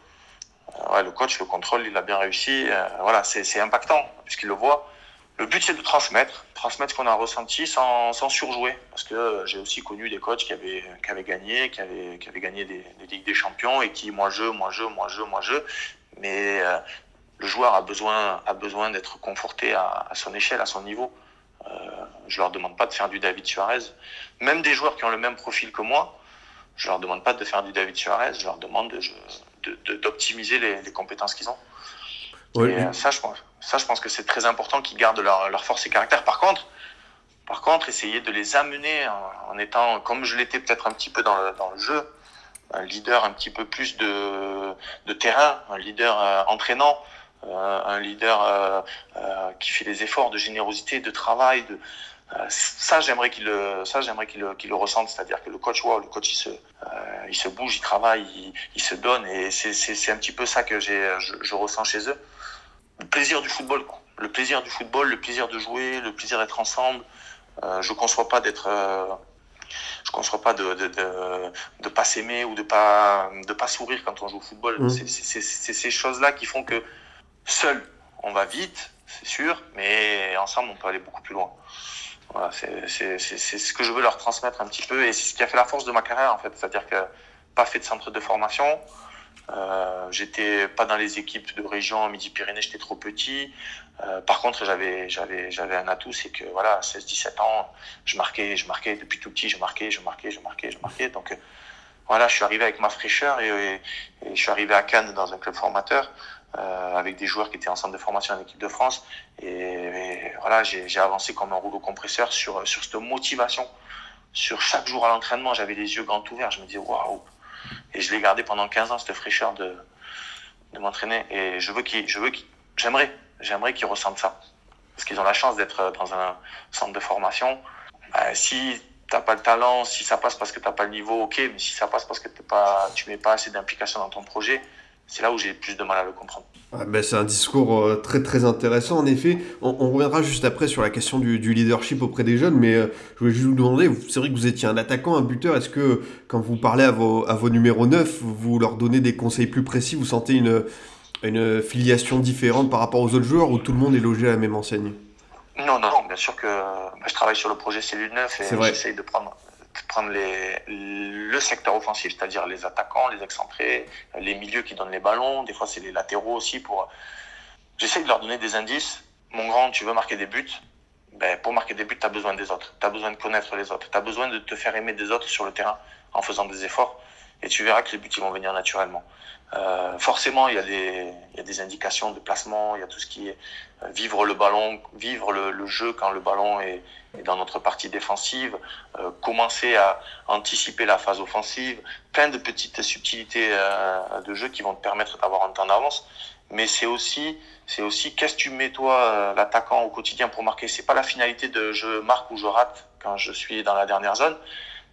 ouais, le coach, le contrôle, il a bien réussi. Euh, voilà, c'est impactant puisqu'il le voit. Le but, c'est de transmettre, transmettre ce qu'on a ressenti sans, sans, surjouer. Parce que j'ai aussi connu des coachs qui avaient, qui avaient gagné, qui avaient, qui avaient gagné des, des Ligues des Champions et qui, moi je, moi je, moi je, moi je. Mais euh, le joueur a besoin, a besoin d'être conforté à, à, son échelle, à son niveau. Euh, je leur demande pas de faire du David Suarez. Même des joueurs qui ont le même profil que moi, je leur demande pas de faire du David Suarez. Je leur demande de, je, d'optimiser les, les, compétences qu'ils ont. Ouais, et, ça, je pense, Ça, je pense que c'est très important qu'ils gardent leur, leur, force et caractère. Par contre, par contre, essayer de les amener en, en étant, comme je l'étais peut-être un petit peu dans le, dans le jeu, un leader un petit peu plus de, de terrain, un leader euh, entraînant, euh, un leader euh, euh, qui fait des efforts de générosité, de travail. De, euh, ça, j'aimerais qu'il le, ça, j'aimerais qu'il le, qu'il le ressente, c'est-à-dire que le coach, wow, le coach, il se, il se bouge, il travaille, il, il se donne, et c'est, c'est, un petit peu ça que j'ai, je, je ressens chez eux. Le plaisir du football, quoi. le plaisir du football, le plaisir de jouer, le plaisir d'être ensemble. Euh, je conçois pas d'être euh, je conçois pas de de, de, de pas s'aimer ou de pas de pas sourire quand on joue au football. Mmh. C'est, c'est, c'est ces choses-là qui font que seul on va vite, c'est sûr, mais ensemble on peut aller beaucoup plus loin. C'est, ce que je veux leur transmettre un petit peu et c'est ce qui a fait la force de ma carrière en fait, c'est-à-dire que pas fait de centre de formation. Euh, j'étais pas dans les équipes de région Midi-Pyrénées, j'étais trop petit. Euh, par contre, j'avais, un atout, c'est que voilà, à 16-17 ans, je marquais, je marquais depuis tout petit, je marquais, je marquais, je marquais, je marquais. Donc euh, voilà, je suis arrivé avec ma fraîcheur et, je suis arrivé à Cannes dans un club formateur euh, avec des joueurs qui étaient en centre de formation en équipe de France. Et, voilà, j'ai, avancé comme un rouleau compresseur sur sur cette motivation. Sur chaque jour à l'entraînement, j'avais les yeux grands ouverts. Je me disais waouh. Et je l'ai gardé pendant 15 ans cette fraîcheur de de m'entraîner. Et je veux qu'il, je qu'il, j'aimerais j'aimerais qu'ils ressentent ça. Parce qu'ils ont la chance d'être dans un centre de formation. Bah, si t'as pas le talent, si ça passe parce que t'as pas le niveau, ok, mais si ça passe parce que pas, tu mets pas assez d'implication dans ton projet, c'est là où j'ai plus de mal à le comprendre. Ah ben c'est un discours euh, très très intéressant en effet. On, on, reviendra juste après sur la question du, du leadership auprès des jeunes, mais euh, je voulais juste vous demander, c'est vrai que vous étiez un attaquant, un buteur, est-ce que quand vous parlez à vos, à vos numéros 9, vous leur donnez des conseils plus précis, vous sentez une, une filiation différente par rapport aux autres joueurs ou tout le monde est logé à la même enseigne? Non, non, bien sûr que bah, je travaille sur le projet Cellule 9 et j'essaye de prendre, prendre le secteur offensif, c'est-à-dire les attaquants, les excentrés, les milieux qui donnent les ballons, des fois c'est les latéraux aussi. pour. J'essaye de leur donner des indices. Mon grand, tu veux marquer des buts? Ben, Pour marquer des buts, tu as besoin des autres. Tu as besoin de connaître les autres. Tu as besoin de te faire aimer des autres sur le terrain en faisant des efforts. Et tu verras que les buts ils vont venir naturellement. Euh, forcément, il y, a des, il y a des indications de placement, il y a tout ce qui est euh, vivre le ballon, vivre le, le jeu quand le ballon est, est dans notre partie défensive, euh, commencer à anticiper la phase offensive, plein de petites subtilités euh, de jeu qui vont te permettre d'avoir un temps d'avance. Mais c'est aussi, c'est aussi qu'est-ce que tu mets toi, euh, l'attaquant au quotidien pour marquer. C'est pas la finalité de je marque ou je rate quand je suis dans la dernière zone.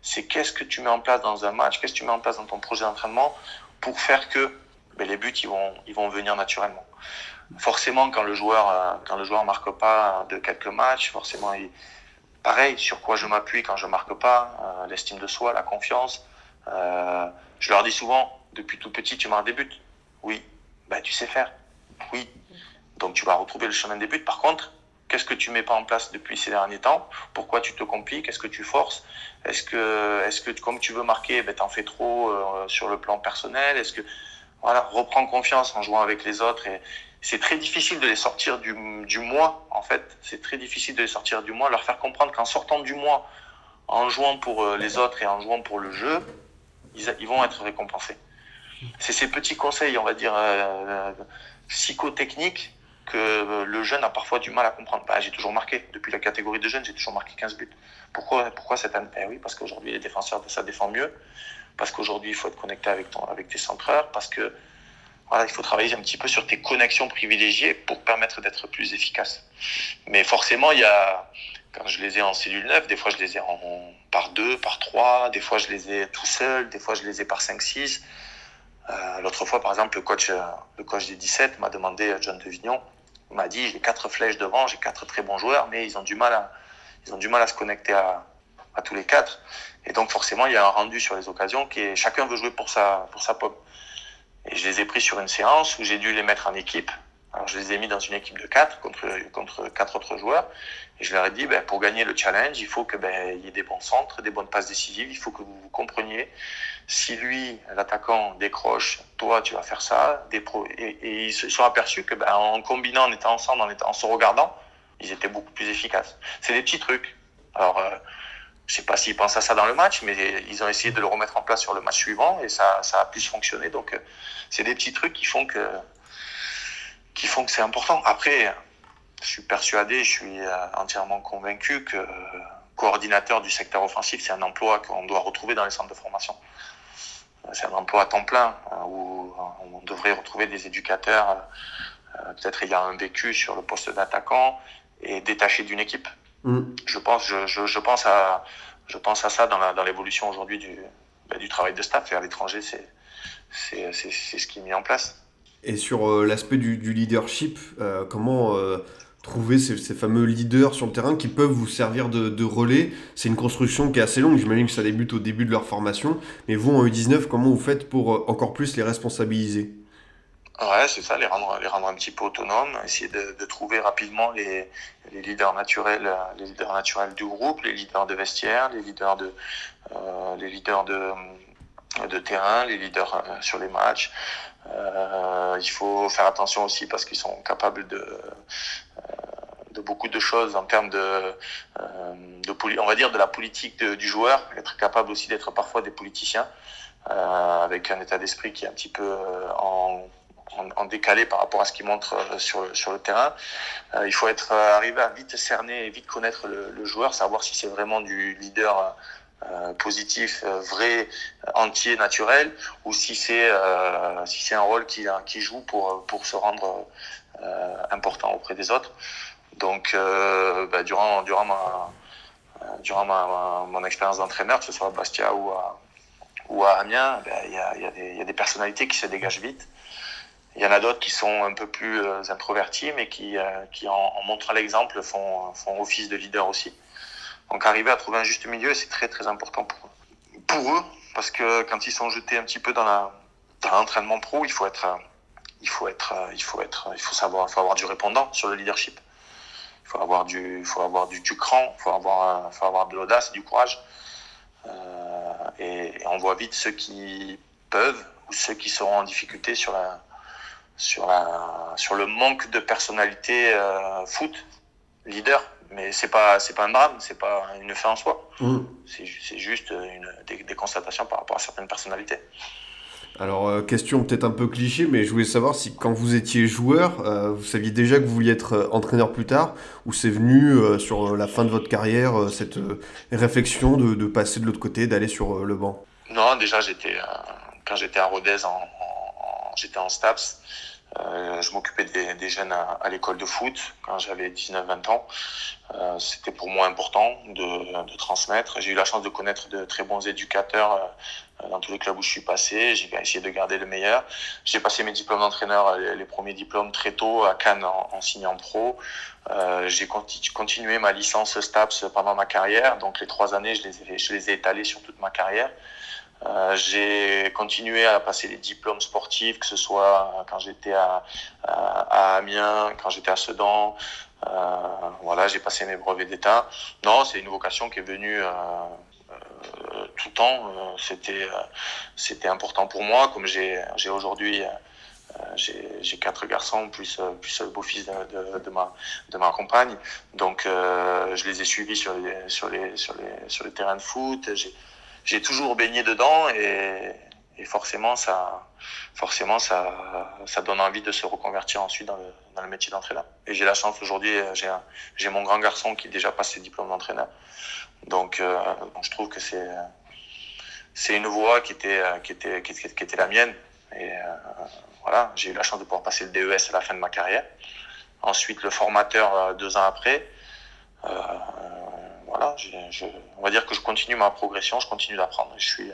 C'est qu'est-ce que tu mets en place dans un match, qu'est-ce que tu mets en place dans ton projet d'entraînement pour faire que ben, les buts ils vont ils vont venir naturellement. Forcément quand le joueur euh, quand le joueur marque pas de quelques matchs, forcément il pareil sur quoi je m'appuie quand je marque pas, euh, l'estime de soi, la confiance. Euh, je leur dis souvent depuis tout petit tu marques des buts. Oui, ben tu sais faire. Oui. Donc tu vas retrouver le chemin des buts. Par contre, qu'est-ce que tu mets pas en place depuis ces derniers temps? Pourquoi tu te compliques? Est-ce que tu forces? Est-ce que, est-ce que comme tu veux marquer, ben, t'en fais trop euh, sur le plan personnel? Est-ce que, voilà, reprends confiance en jouant avec les autres et c'est très difficile de les sortir du, du moi, en fait. C'est très difficile de les sortir du moi, leur faire comprendre qu'en sortant du moi, en jouant pour euh, les autres et en jouant pour le jeu, ils, ils vont être récompensés. C'est ces petits conseils, on va dire, euh, psychotechniques que le jeune a parfois du mal à comprendre. Bah, j'ai toujours marqué. Depuis la catégorie de jeunes, j'ai toujours marqué 15 buts. Pourquoi, pourquoi cette année? Eh oui, parce qu'aujourd'hui, les défenseurs, ça défend mieux. Parce qu'aujourd'hui, il faut être connecté avec, ton, avec tes centreurs. Parce que voilà, il faut travailler un petit peu sur tes connexions privilégiées pour permettre d'être plus efficace. Mais forcément, il y a, quand je les ai en cellule 9, des fois je les ai en, par deux, par trois, des fois je les ai tout seul, des fois je les ai par 5, 6. Euh, L'autre fois, par exemple, le coach, le coach des 17 m'a demandé, John Devignon, m'a dit j'ai quatre flèches devant, j'ai quatre très bons joueurs, mais ils ont du mal à, ils ont du mal à se connecter à, à tous les quatre. Et donc forcément, il y a un rendu sur les occasions qui est chacun veut jouer pour sa, pour sa. Et je les ai pris sur une séance où j'ai dû les mettre en équipe. Alors je les ai mis dans une équipe de quatre contre, contre quatre autres joueurs. Et je leur ai dit, ben, pour gagner le challenge, il faut que ben, il y ait des bons centres, des bonnes passes décisives. Il faut que vous vous compreniez. Si lui, l'attaquant, décroche, toi, tu vas faire ça. Et, ils se sont aperçus que ben, en combinant, en étant ensemble, en, se regardant, ils étaient beaucoup plus efficaces. C'est des petits trucs. Alors, euh, je sais pas s'ils pensent à ça dans le match, mais ils ont essayé de le remettre en place sur le match suivant et ça, a plus fonctionné. Donc, c'est des petits trucs qui font que qui font que c'est important. Après, je suis persuadé, je suis entièrement convaincu que coordinateur du secteur offensif, c'est un emploi qu'on doit retrouver dans les centres de formation. C'est un emploi à temps plein où on devrait retrouver des éducateurs peut-être ayant un vécu sur le poste d'attaquant et détaché d'une équipe. Mm. Je, pense, je, je, pense à, je pense à ça dans l'évolution aujourd'hui du, bah, du travail de staff. Et à l'étranger, c'est ce qui est mis en place. Et sur euh, l'aspect du, du, leadership, euh, comment euh, trouver ces, fameux leaders sur le terrain qui peuvent vous servir de, relais C'est une construction qui est assez longue, j'imagine que ça débute au début de leur formation. Mais vous, en U19, comment vous faites pour encore plus les responsabiliser? Ouais, c'est ça, les rendre, les rendre un petit peu autonomes, essayer de, trouver rapidement les, les, leaders naturels, les leaders naturels du groupe, les leaders de vestiaire, les leaders de, euh, les leaders de, de terrain, les leaders euh, sur les matchs. Euh, il faut faire attention aussi parce qu'ils sont capables de, euh, de beaucoup de choses en termes de, euh, de on va dire de la politique de, du joueur, être capable aussi d'être parfois des politiciens. Euh, avec un état d'esprit qui est un petit peu en, en, décalé par rapport à ce qu'il montre euh, sur, sur le terrain. Euh, il faut être euh, arrivé à vite cerner et vite connaître le, le joueur, savoir si c'est vraiment du leader euh, positif, vrai, entier, naturel, ou si c'est euh, si c'est un rôle qui qui joue pour pour se rendre euh, important auprès des autres. Donc bah, durant durant ma durant ma, mon expérience d'entraîneur, que ce soit à Bastia ou à ou à Amiens, bah, il y, a, y, a des, y a des personnalités qui se dégagent vite. Il y en a d'autres qui sont un peu plus euh, introvertis, mais qui, euh, qui en, en, montrant l'exemple, font, font office de leader aussi. Donc arriver à trouver un juste milieu, c'est très très important pour, pour eux, parce que quand ils sont jetés un petit peu dans l'entraînement pro, il faut être il faut être il faut être il faut savoir il faut avoir du répondant sur le leadership. Il faut avoir du faut avoir du, du cran, il faut avoir faut avoir de l'audace, du courage. Euh, et, et on voit vite ceux qui peuvent ou ceux qui seront en difficulté sur la sur, la, sur le manque de personnalité euh, foot, leader. Mais c'est pas c'est pas un drame, c'est pas une fin en soi. Mmh. C'est juste une, des, des, constatations par rapport à certaines personnalités. Alors, euh, question peut-être un peu cliché, mais je voulais savoir si quand vous étiez joueur, euh, vous saviez déjà que vous vouliez être euh, entraîneur plus tard, ou c'est venu sur la fin de votre carrière, cette réflexion de, de, passer de l'autre côté, d'aller sur le banc? Non, déjà, j'étais quand j'étais à Rodez, j'étais en STAPS. Je m'occupais des, jeunes à, l'école de foot quand j'avais 19-20 ans. C'était pour moi important de, transmettre. J'ai eu la chance de connaître de très bons éducateurs dans tous les clubs où je suis passé. J'ai essayé de garder le meilleur. J'ai passé mes diplômes d'entraîneur, les, les, premiers diplômes très tôt à Cannes en, en signant pro. Euh, J'ai continu, continué ma licence STAPS pendant ma carrière. Donc les trois années, je les ai, étalées sur toute ma carrière. Euh, j'ai continué à passer les diplômes sportifs, que ce soit quand j'étais à, à, Amiens, quand j'étais à Sedan. Euh, voilà, j'ai passé mes brevets d'État. Non, c'est une vocation qui est venue euh, euh tout le temps. Euh, c'était c'était important pour moi, comme j'ai j'ai aujourd'hui j'ai quatre garçons plus plus le beau-fils de, de, ma de ma compagne. Donc je les ai suivis sur les sur les sur les sur les terrains de foot. J'ai toujours baigné dedans et, et, forcément ça forcément ça ça donne envie de se reconvertir ensuite dans le, dans le métier d'entraîneur et j'ai la chance aujourd'hui j'ai j'ai mon grand garçon qui déjà passe ses diplômes d'entraîneur donc euh, je trouve que c'est c'est une voie qui était qui était qui qui était la mienne et euh, voilà j'ai eu la chance de pouvoir passer le DES à la fin de ma carrière ensuite le formateur euh, deux ans après euh, voilà, je, je, on va dire que je continue ma progression, je continue d'apprendre. Je suis,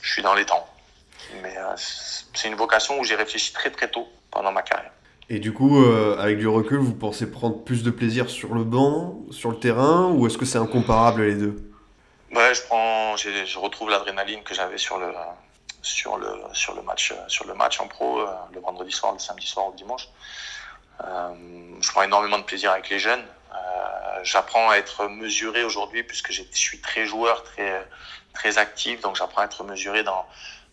je suis dans les temps. Mais euh, c'est une vocation où j'ai réfléchi très très tôt pendant ma carrière. Et du coup, euh, avec du recul, vous pensez prendre plus de plaisir sur le banc, sur le terrain, ou est-ce que c'est incomparable les deux? Ouais, je prends, je retrouve l'adrénaline que j'avais sur le sur le sur le match sur le match en pro euh, le vendredi soir, le samedi soir ou le dimanche. Euh, je prends énormément de plaisir avec les jeunes. Euh, j'apprends à être mesuré aujourd'hui puisque je suis très joueur, très très actif, donc j'apprends à être mesuré dans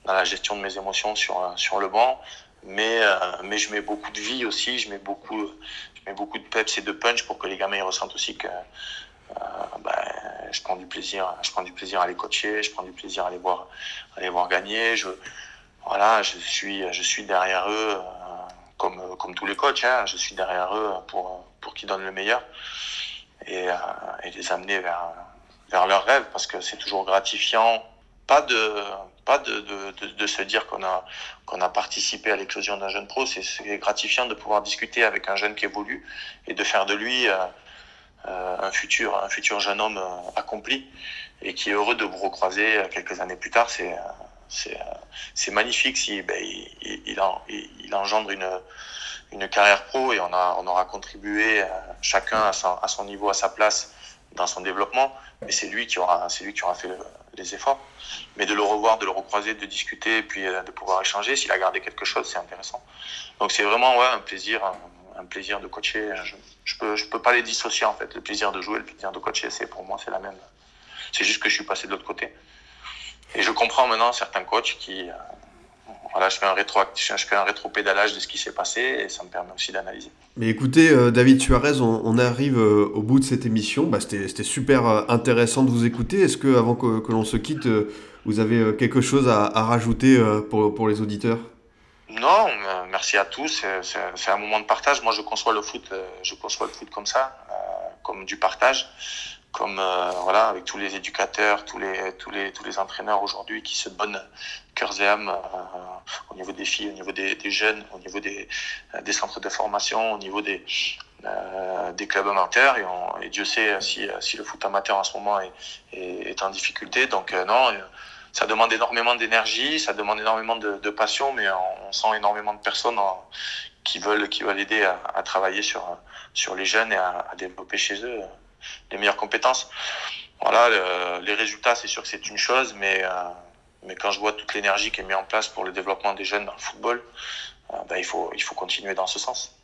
dans la gestion de mes émotions sur sur le banc. Mais euh, mais je mets beaucoup de vie aussi, je mets beaucoup je mets beaucoup de peps et de punch pour que les gamins ils ressentent aussi que euh, ben, je prends du plaisir, je prends du plaisir à les coacher, je prends du plaisir à les voir, à les voir gagner. Je, voilà, je suis, je suis derrière eux comme, comme tous les coachs, hein, je suis derrière eux pour, pour qu'ils donnent le meilleur et, et les amener vers, vers leurs rêves parce que c'est toujours gratifiant. Pas de, de, se dire qu'on a, participé à l'éclosion d'un jeune pro, c'est gratifiant de pouvoir discuter avec un jeune qui évolue et de faire de lui euh, un, futur, un futur jeune homme euh, accompli et qui est heureux de vous recroiser quelques années plus tard. C'est, magnifique si ben, il, il, en, il, engendre une, une carrière pro et on, a, on aura contribué chacun à son niveau, à sa place dans son développement, mais c'est lui qui aura, c'est lui qui aura fait le, les efforts. Mais de le revoir, de le recroiser, de discuter, puis euh, de pouvoir échanger, s'il a gardé quelque chose, c'est intéressant. Donc c'est vraiment ouais, un plaisir, un, plaisir de coacher. Je, je peux, je peux pas les dissocier en fait. Le plaisir de jouer, le plaisir de coacher, c'est pour moi c'est la même. C'est juste que je suis passé de l'autre côté. Et je comprends maintenant certains coachs qui, euh, voilà, je fais un rétro, je fais un rétro-pédalage de ce qui s'est passé et ça me permet aussi d'analyser. Mais écoutez, euh, David Suarez, on, on arrive euh, au bout de cette émission. Bah, C'était super euh, intéressant de vous écouter. Est-ce que, avant que, que l'on se quitte, vous avez quelque chose à, à rajouter pour, pour, les auditeurs? Non, merci à tous. C'est un moment de partage. Moi, je conçois le foot, je conçois le foot comme ça, comme du partage comme euh, voilà avec tous les éducateurs, tous les tous les tous les entraîneurs aujourd'hui qui se donnent cœur et âme euh, au niveau des filles, au niveau des, des jeunes, au niveau des, des centres de formation, au niveau des euh, des clubs amateurs et, on, et, Dieu sait si, si le foot amateur en ce moment est, est, est en difficulté. Donc euh, non, ça demande énormément d'énergie, ça demande énormément de, de passion, mais on, on, sent énormément de personnes qui veulent qui veulent aider à, à, travailler sur sur les jeunes et à, à développer chez eux les meilleures compétences. Voilà, le, les résultats, c'est sûr que c'est une chose, mais, euh, mais quand je vois toute l'énergie qui est mise en place pour le développement des jeunes dans le football, euh, ben, il, faut, il faut continuer dans ce sens.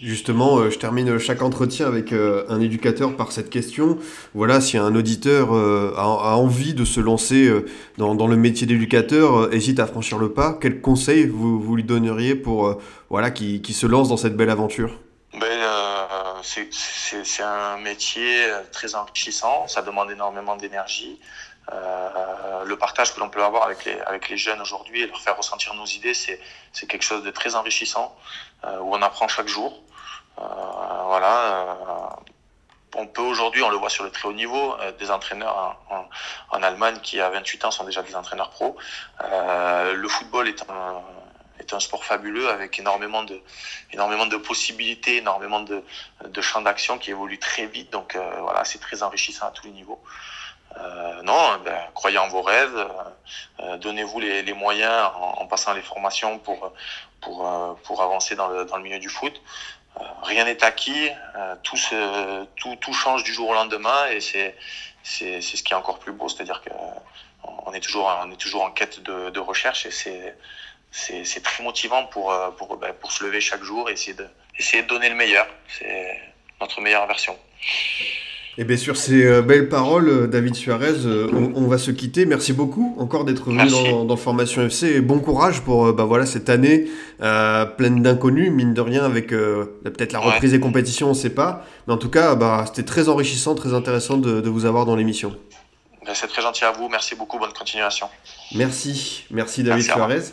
Justement, euh, je termine chaque entretien avec euh, un éducateur par cette question. Voilà, si un auditeur euh, a, a, envie de se lancer dans, dans le métier d'éducateur, hésite à franchir le pas, quels conseils vous, vous lui donneriez pour voilà, qui, qui se lance dans cette belle aventure? Ben, c'est un métier très enrichissant, ça demande énormément d'énergie. Euh, le partage que l'on peut avoir avec les, jeunes aujourd'hui et leur faire ressentir nos idées, c'est quelque chose de très enrichissant, euh, où on apprend chaque jour. Euh, voilà. on peut aujourd'hui, on le voit sur le très haut niveau, des entraîneurs en, en, en, Allemagne qui à 28 ans sont déjà des entraîneurs pro. le football est un est un sport fabuleux avec énormément de, énormément de possibilités, énormément de, de champs d'action qui évoluent très vite. Donc euh, voilà, c'est très enrichissant à tous les niveaux. Euh, non, ben, croyez en vos rêves, euh, donnez-vous les, les, moyens en, en, passant les formations pour, pour, euh, pour avancer dans le, dans le milieu du foot. Euh, rien n'est acquis, tout, se, tout, tout change du jour au lendemain et c'est c'est ce qui est encore plus beau, c'est-à-dire que on est toujours on est toujours en quête de, de recherche et c'est c'est très motivant pour, euh, pour, ben, pour se lever chaque jour et essayer de, essayer de donner le meilleur. C'est notre meilleure version. Et bien sur ces euh, belles paroles, euh, David Suarez, on, on, va se quitter. Merci beaucoup encore d'être venu dans, dans, Formation FC et bon courage pour bah, voilà, cette année euh, pleine d'inconnus, mine de rien, avec euh, peut-être la reprise ouais. des compétitions, on ne sait pas. Mais en tout cas, bah, c'était très enrichissant, très intéressant de, de vous avoir dans l'émission. Ben, c'est très gentil à vous. Merci beaucoup. Bonne continuation. Merci. Merci David Merci, Suarez.